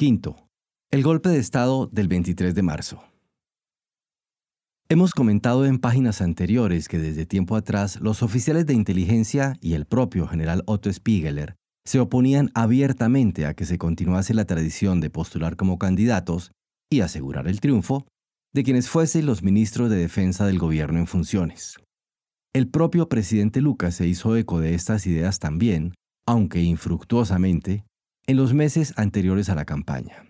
Quinto, el golpe de Estado del 23 de marzo. Hemos comentado en páginas anteriores que desde tiempo atrás los oficiales de inteligencia y el propio general Otto Spiegeler se oponían abiertamente a que se continuase la tradición de postular como candidatos y asegurar el triunfo de quienes fuesen los ministros de defensa del gobierno en funciones. El propio presidente Lucas se hizo eco de estas ideas también, aunque infructuosamente, en los meses anteriores a la campaña.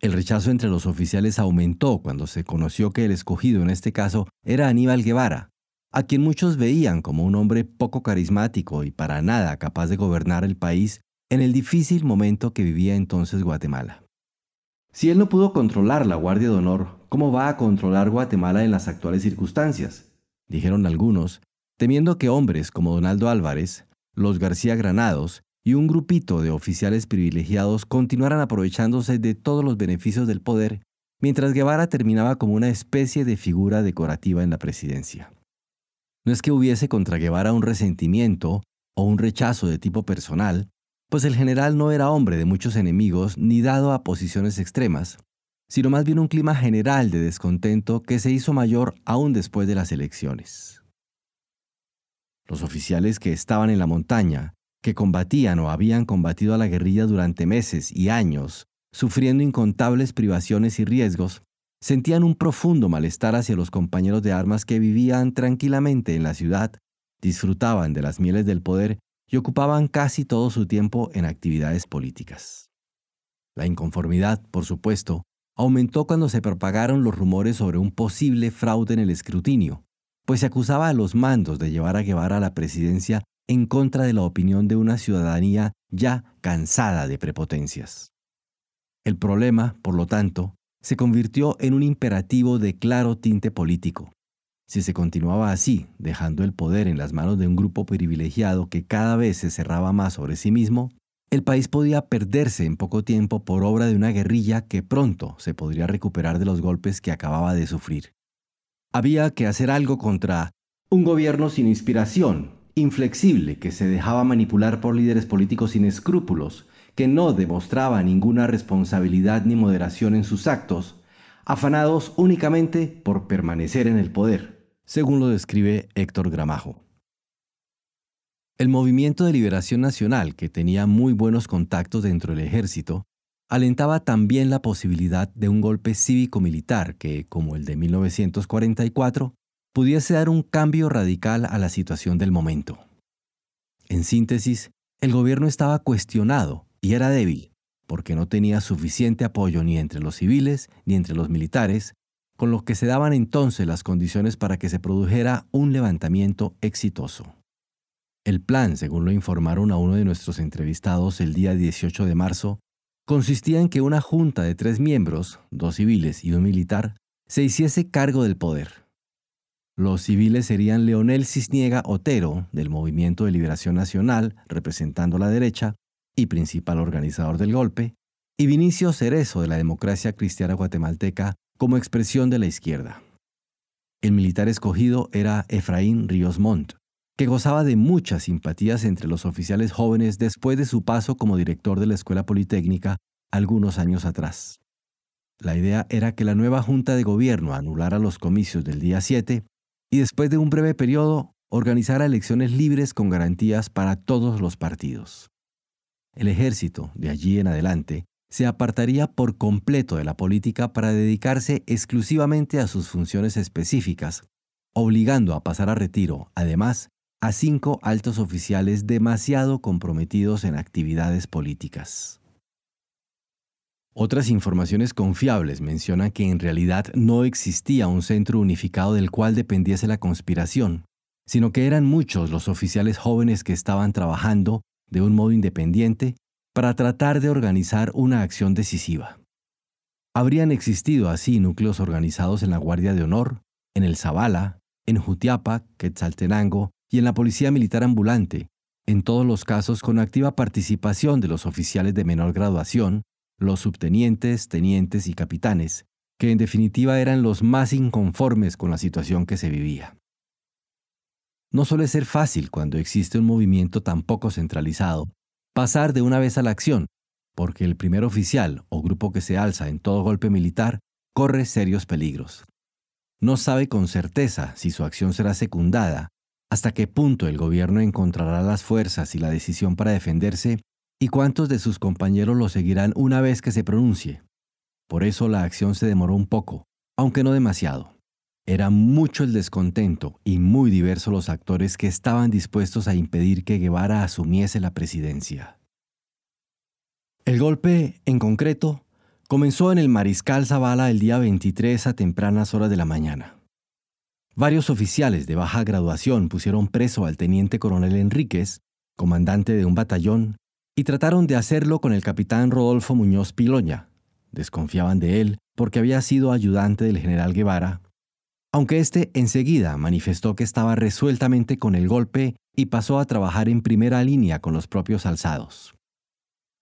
El rechazo entre los oficiales aumentó cuando se conoció que el escogido en este caso era Aníbal Guevara, a quien muchos veían como un hombre poco carismático y para nada capaz de gobernar el país en el difícil momento que vivía entonces Guatemala. Si él no pudo controlar la Guardia de Honor, ¿cómo va a controlar Guatemala en las actuales circunstancias? Dijeron algunos, temiendo que hombres como Donaldo Álvarez, los García Granados y un grupito de oficiales privilegiados continuaran aprovechándose de todos los beneficios del poder, mientras Guevara terminaba como una especie de figura decorativa en la presidencia. No es que hubiese contra Guevara un resentimiento o un rechazo de tipo personal, pues el general no era hombre de muchos enemigos ni dado a posiciones extremas, sino más bien un clima general de descontento que se hizo mayor aún después de las elecciones. Los oficiales que estaban en la montaña, que combatían o habían combatido a la guerrilla durante meses y años, sufriendo incontables privaciones y riesgos, sentían un profundo malestar hacia los compañeros de armas que vivían tranquilamente en la ciudad, disfrutaban de las mieles del poder y ocupaban casi todo su tiempo en actividades políticas. La inconformidad, por supuesto, aumentó cuando se propagaron los rumores sobre un posible fraude en el escrutinio, pues se acusaba a los mandos de llevar a Guevara a la presidencia en contra de la opinión de una ciudadanía ya cansada de prepotencias. El problema, por lo tanto, se convirtió en un imperativo de claro tinte político. Si se continuaba así, dejando el poder en las manos de un grupo privilegiado que cada vez se cerraba más sobre sí mismo, el país podía perderse en poco tiempo por obra de una guerrilla que pronto se podría recuperar de los golpes que acababa de sufrir. Había que hacer algo contra un gobierno sin inspiración, inflexible, que se dejaba manipular por líderes políticos sin escrúpulos, que no demostraba ninguna responsabilidad ni moderación en sus actos, afanados únicamente por permanecer en el poder según lo describe Héctor Gramajo. El Movimiento de Liberación Nacional, que tenía muy buenos contactos dentro del ejército, alentaba también la posibilidad de un golpe cívico-militar que, como el de 1944, pudiese dar un cambio radical a la situación del momento. En síntesis, el gobierno estaba cuestionado y era débil, porque no tenía suficiente apoyo ni entre los civiles ni entre los militares, con lo que se daban entonces las condiciones para que se produjera un levantamiento exitoso. El plan, según lo informaron a uno de nuestros entrevistados el día 18 de marzo, consistía en que una junta de tres miembros, dos civiles y un militar, se hiciese cargo del poder. Los civiles serían Leonel Cisniega Otero, del Movimiento de Liberación Nacional, representando la derecha y principal organizador del golpe, y Vinicio Cerezo, de la Democracia Cristiana Guatemalteca, como expresión de la izquierda. El militar escogido era Efraín Ríos Montt, que gozaba de muchas simpatías entre los oficiales jóvenes después de su paso como director de la Escuela Politécnica algunos años atrás. La idea era que la nueva Junta de Gobierno anulara los comicios del día 7 y después de un breve periodo organizara elecciones libres con garantías para todos los partidos. El ejército, de allí en adelante, se apartaría por completo de la política para dedicarse exclusivamente a sus funciones específicas, obligando a pasar a retiro, además, a cinco altos oficiales demasiado comprometidos en actividades políticas. Otras informaciones confiables mencionan que en realidad no existía un centro unificado del cual dependiese la conspiración, sino que eran muchos los oficiales jóvenes que estaban trabajando de un modo independiente para tratar de organizar una acción decisiva. Habrían existido así núcleos organizados en la Guardia de Honor, en el Zabala, en Jutiapa, Quetzaltenango y en la Policía Militar Ambulante, en todos los casos con activa participación de los oficiales de menor graduación, los subtenientes, tenientes y capitanes, que en definitiva eran los más inconformes con la situación que se vivía. No suele ser fácil cuando existe un movimiento tan poco centralizado pasar de una vez a la acción, porque el primer oficial o grupo que se alza en todo golpe militar corre serios peligros. No sabe con certeza si su acción será secundada, hasta qué punto el gobierno encontrará las fuerzas y la decisión para defenderse y cuántos de sus compañeros lo seguirán una vez que se pronuncie. Por eso la acción se demoró un poco, aunque no demasiado. Era mucho el descontento y muy diversos los actores que estaban dispuestos a impedir que Guevara asumiese la presidencia. El golpe, en concreto, comenzó en el Mariscal Zavala el día 23 a tempranas horas de la mañana. Varios oficiales de baja graduación pusieron preso al teniente coronel Enríquez, comandante de un batallón, y trataron de hacerlo con el capitán Rodolfo Muñoz Piloña. Desconfiaban de él porque había sido ayudante del general Guevara, aunque éste enseguida manifestó que estaba resueltamente con el golpe y pasó a trabajar en primera línea con los propios alzados.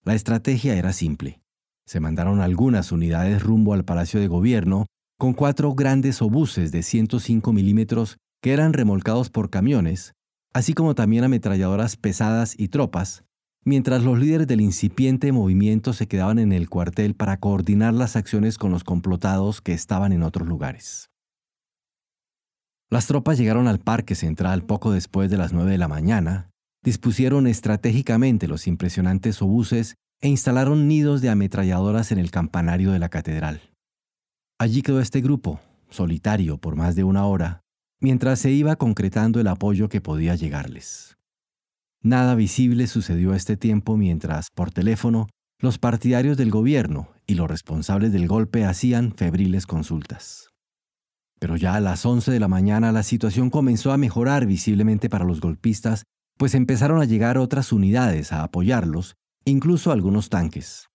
La estrategia era simple. Se mandaron algunas unidades rumbo al Palacio de Gobierno con cuatro grandes obuses de 105 milímetros que eran remolcados por camiones, así como también ametralladoras pesadas y tropas, mientras los líderes del incipiente movimiento se quedaban en el cuartel para coordinar las acciones con los complotados que estaban en otros lugares. Las tropas llegaron al Parque Central poco después de las 9 de la mañana dispusieron estratégicamente los impresionantes obuses e instalaron nidos de ametralladoras en el campanario de la catedral. Allí quedó este grupo, solitario por más de una hora, mientras se iba concretando el apoyo que podía llegarles. Nada visible sucedió a este tiempo mientras, por teléfono, los partidarios del gobierno y los responsables del golpe hacían febriles consultas. Pero ya a las 11 de la mañana la situación comenzó a mejorar visiblemente para los golpistas pues empezaron a llegar otras unidades a apoyarlos, incluso algunos tanques.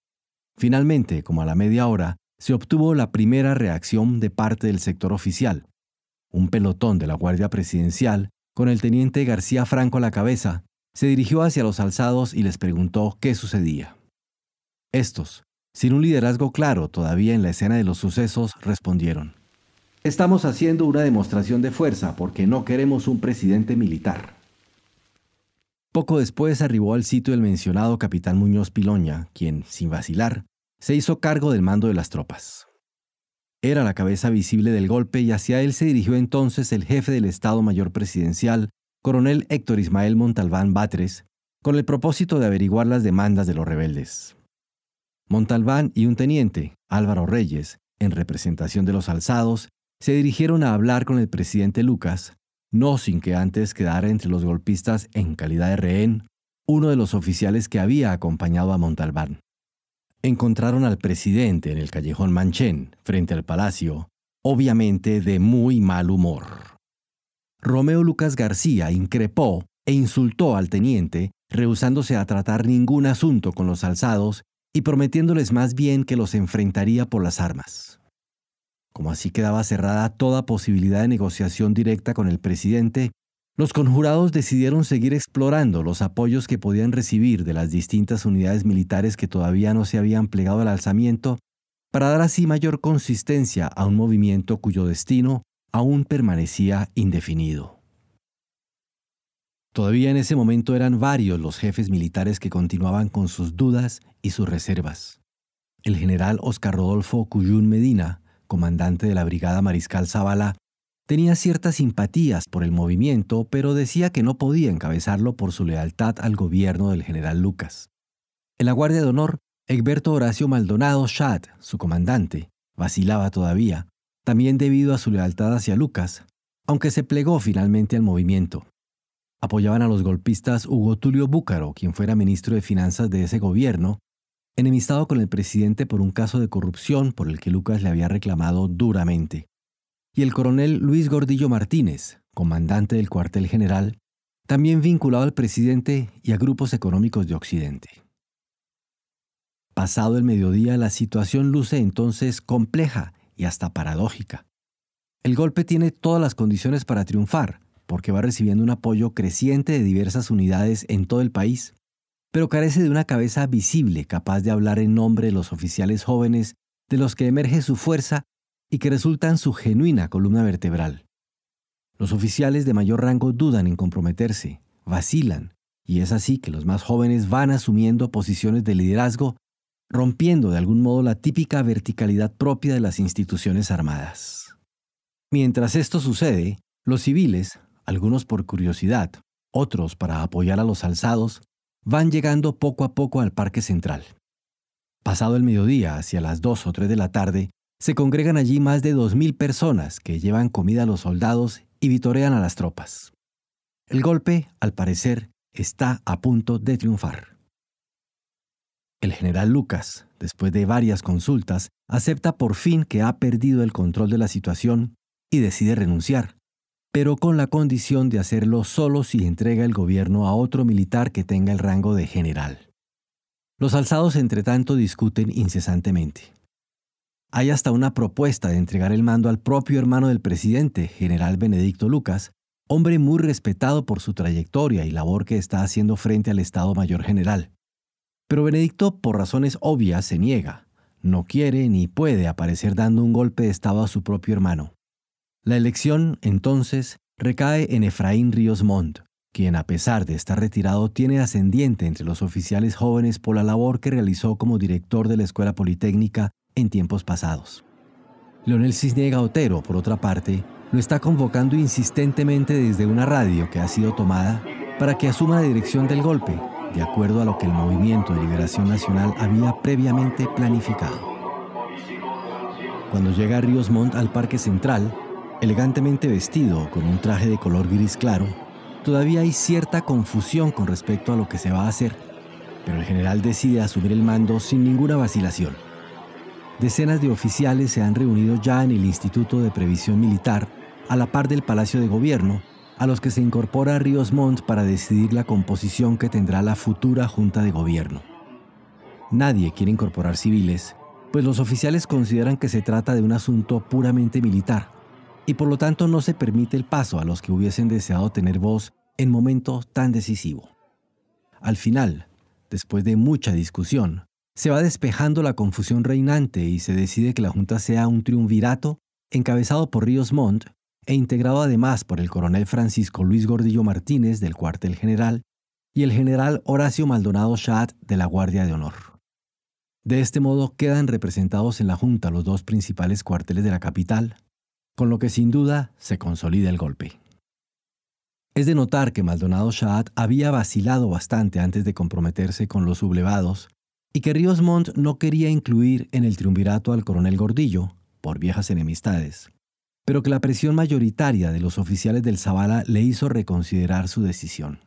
Finalmente, como a la media hora, se obtuvo la primera reacción de parte del sector oficial. Un pelotón de la Guardia Presidencial, con el teniente García Franco a la cabeza, se dirigió hacia los alzados y les preguntó qué sucedía. Estos, sin un liderazgo claro todavía en la escena de los sucesos, respondieron. Estamos haciendo una demostración de fuerza porque no queremos un presidente militar. Poco después arribó al sitio el mencionado capitán Muñoz Piloña, quien, sin vacilar, se hizo cargo del mando de las tropas. Era la cabeza visible del golpe y hacia él se dirigió entonces el jefe del Estado Mayor Presidencial, coronel Héctor Ismael Montalbán Batres, con el propósito de averiguar las demandas de los rebeldes. Montalbán y un teniente, Álvaro Reyes, en representación de los alzados, se dirigieron a hablar con el presidente Lucas, no sin que antes quedara entre los golpistas en calidad de rehén uno de los oficiales que había acompañado a Montalbán. Encontraron al presidente en el callejón Manchén, frente al palacio, obviamente de muy mal humor. Romeo Lucas García increpó e insultó al teniente, rehusándose a tratar ningún asunto con los alzados y prometiéndoles más bien que los enfrentaría por las armas. Como así quedaba cerrada toda posibilidad de negociación directa con el presidente, los conjurados decidieron seguir explorando los apoyos que podían recibir de las distintas unidades militares que todavía no se habían plegado al alzamiento, para dar así mayor consistencia a un movimiento cuyo destino aún permanecía indefinido. Todavía en ese momento eran varios los jefes militares que continuaban con sus dudas y sus reservas. El general Oscar Rodolfo Cuyún Medina, comandante de la Brigada Mariscal Zavala, tenía ciertas simpatías por el movimiento, pero decía que no podía encabezarlo por su lealtad al gobierno del general Lucas. En la Guardia de Honor, Egberto Horacio Maldonado Schad, su comandante, vacilaba todavía, también debido a su lealtad hacia Lucas, aunque se plegó finalmente al movimiento. Apoyaban a los golpistas Hugo Tulio Búcaro, quien fuera ministro de Finanzas de ese gobierno, enemistado con el presidente por un caso de corrupción por el que Lucas le había reclamado duramente, y el coronel Luis Gordillo Martínez, comandante del cuartel general, también vinculado al presidente y a grupos económicos de Occidente. Pasado el mediodía, la situación luce entonces compleja y hasta paradójica. El golpe tiene todas las condiciones para triunfar, porque va recibiendo un apoyo creciente de diversas unidades en todo el país, pero carece de una cabeza visible capaz de hablar en nombre de los oficiales jóvenes de los que emerge su fuerza y que resultan su genuina columna vertebral. Los oficiales de mayor rango dudan en comprometerse, vacilan, y es así que los más jóvenes van asumiendo posiciones de liderazgo rompiendo de algún modo la típica verticalidad propia de las instituciones armadas. Mientras esto sucede, los civiles, algunos por curiosidad, otros para apoyar a los alzados, van llegando poco a poco al Parque Central. Pasado el mediodía, hacia las 2 o 3 de la tarde, se congregan allí más de 2.000 personas que llevan comida a los soldados y vitorean a las tropas. El golpe, al parecer, está a punto de triunfar. El general Lucas, después de varias consultas, acepta por fin que ha perdido el control de la situación y decide renunciar, pero con la condición de hacerlo solo si entrega el gobierno a otro militar que tenga el rango de general. Los alzados, entre tanto, discuten incesantemente. Hay hasta una propuesta de entregar el mando al propio hermano del presidente, general Benedicto Lucas, hombre muy respetado por su trayectoria y labor que está haciendo frente al Estado Mayor General. Pero Benedicto, por razones obvias, se niega. No quiere ni puede aparecer dando un golpe de Estado a su propio hermano. La elección, entonces, recae en Efraín Ríos Montt, quien a pesar de estar retirado tiene ascendiente entre los oficiales jóvenes por la labor que realizó como director de la Escuela Politécnica en tiempos pasados. Leonel Cisniega Otero, por otra parte, lo está convocando insistentemente desde una radio que ha sido tomada para que asuma la dirección del golpe, de acuerdo a lo que el Movimiento de Liberación Nacional había previamente planificado. Cuando llega Ríos Montt al Parque Central, elegantemente vestido con un traje de color gris claro, Todavía hay cierta confusión con respecto a lo que se va a hacer, pero el general decide asumir el mando sin ninguna vacilación. Decenas de oficiales se han reunido ya en el Instituto de Previsión Militar, a la par del Palacio de Gobierno, a los que se incorpora Ríos Montt para decidir la composición que tendrá la futura Junta de Gobierno. Nadie quiere incorporar civiles, pues los oficiales consideran que se trata de un asunto puramente militar y por lo tanto no se permite el paso a los que hubiesen deseado tener voz en momento tan decisivo. Al final, después de mucha discusión, se va despejando la confusión reinante y se decide que la Junta sea un triunvirato encabezado por Ríos Montt e integrado además por el coronel Francisco Luis Gordillo Martínez del cuartel general y el general Horacio Maldonado Chat de la Guardia de Honor. De este modo quedan representados en la Junta los dos principales cuarteles de la capital, con lo que sin duda se consolida el golpe. Es de notar que Maldonado Shahad había vacilado bastante antes de comprometerse con los sublevados y que Ríos Montt no quería incluir en el triunvirato al coronel Gordillo, por viejas enemistades, pero que la presión mayoritaria de los oficiales del Zavala le hizo reconsiderar su decisión.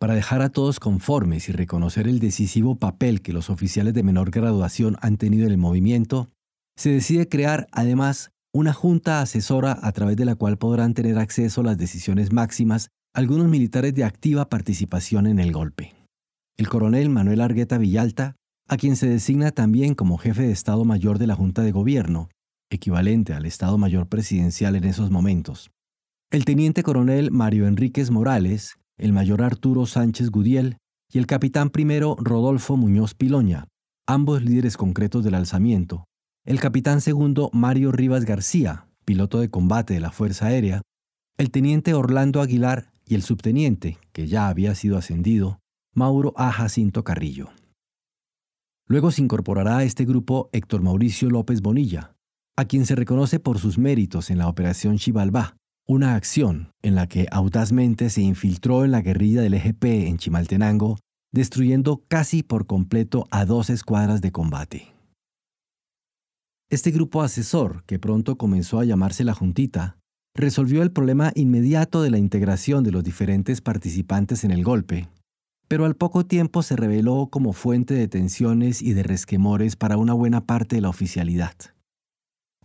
Para dejar a todos conformes y reconocer el decisivo papel que los oficiales de menor graduación han tenido en el movimiento, se decide crear, además, una junta asesora a través de la cual podrán tener acceso a las decisiones máximas algunos militares de activa participación en el golpe. El coronel Manuel Argueta Villalta, a quien se designa también como jefe de Estado Mayor de la Junta de Gobierno, equivalente al Estado Mayor presidencial en esos momentos. El teniente coronel Mario Enríquez Morales, el mayor Arturo Sánchez Gudiel y el capitán primero Rodolfo Muñoz Piloña, ambos líderes concretos del alzamiento, el capitán segundo Mario Rivas García, piloto de combate de la Fuerza Aérea, el teniente Orlando Aguilar y el subteniente, que ya había sido ascendido, Mauro A. Jacinto Carrillo. Luego se incorporará a este grupo Héctor Mauricio López Bonilla, a quien se reconoce por sus méritos en la Operación Chivalbá, una acción en la que audazmente se infiltró en la guerrilla del EGP en Chimaltenango, destruyendo casi por completo a dos escuadras de combate. Este grupo asesor, que pronto comenzó a llamarse la Juntita, resolvió el problema inmediato de la integración de los diferentes participantes en el golpe, pero al poco tiempo se reveló como fuente de tensiones y de resquemores para una buena parte de la oficialidad.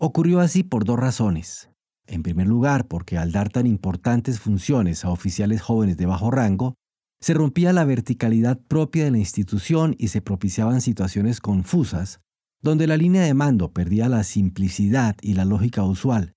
Ocurrió así por dos razones. En primer lugar, porque al dar tan importantes funciones a oficiales jóvenes de bajo rango, se rompía la verticalidad propia de la institución y se propiciaban situaciones confusas donde la línea de mando perdía la simplicidad y la lógica usual.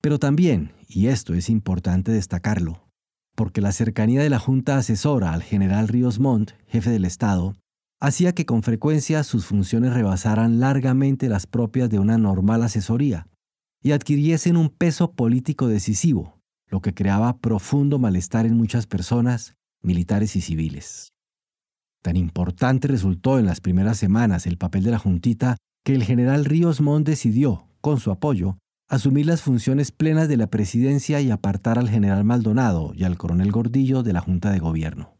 Pero también, y esto es importante destacarlo, porque la cercanía de la Junta Asesora al general Ríos Montt, jefe del Estado, hacía que con frecuencia sus funciones rebasaran largamente las propias de una normal asesoría y adquiriesen un peso político decisivo, lo que creaba profundo malestar en muchas personas, militares y civiles. Tan importante resultó en las primeras semanas el papel de la Juntita que el general Ríos Montt decidió, con su apoyo, asumir las funciones plenas de la presidencia y apartar al general Maldonado y al coronel Gordillo de la Junta de Gobierno.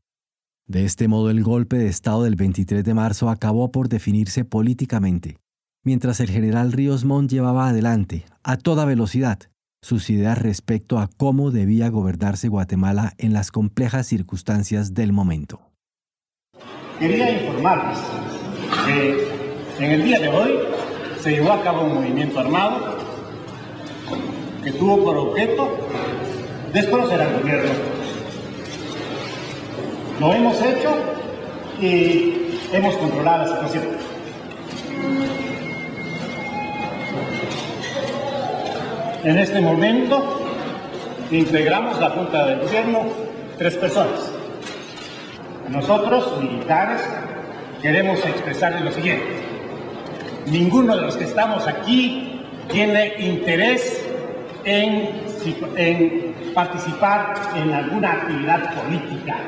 De este modo el golpe de Estado del 23 de marzo acabó por definirse políticamente, mientras el general Ríos Montt llevaba adelante, a toda velocidad, sus ideas respecto a cómo debía gobernarse Guatemala en las complejas circunstancias del momento. Quería informarles que en el día de hoy se llevó a cabo un movimiento armado que tuvo por objeto desconocer al gobierno. Lo hemos hecho y hemos controlado la situación. En este momento integramos la Junta de Gobierno tres personas. Nosotros, militares, queremos expresarles lo siguiente. Ninguno de los que estamos aquí tiene interés en, en participar en alguna actividad política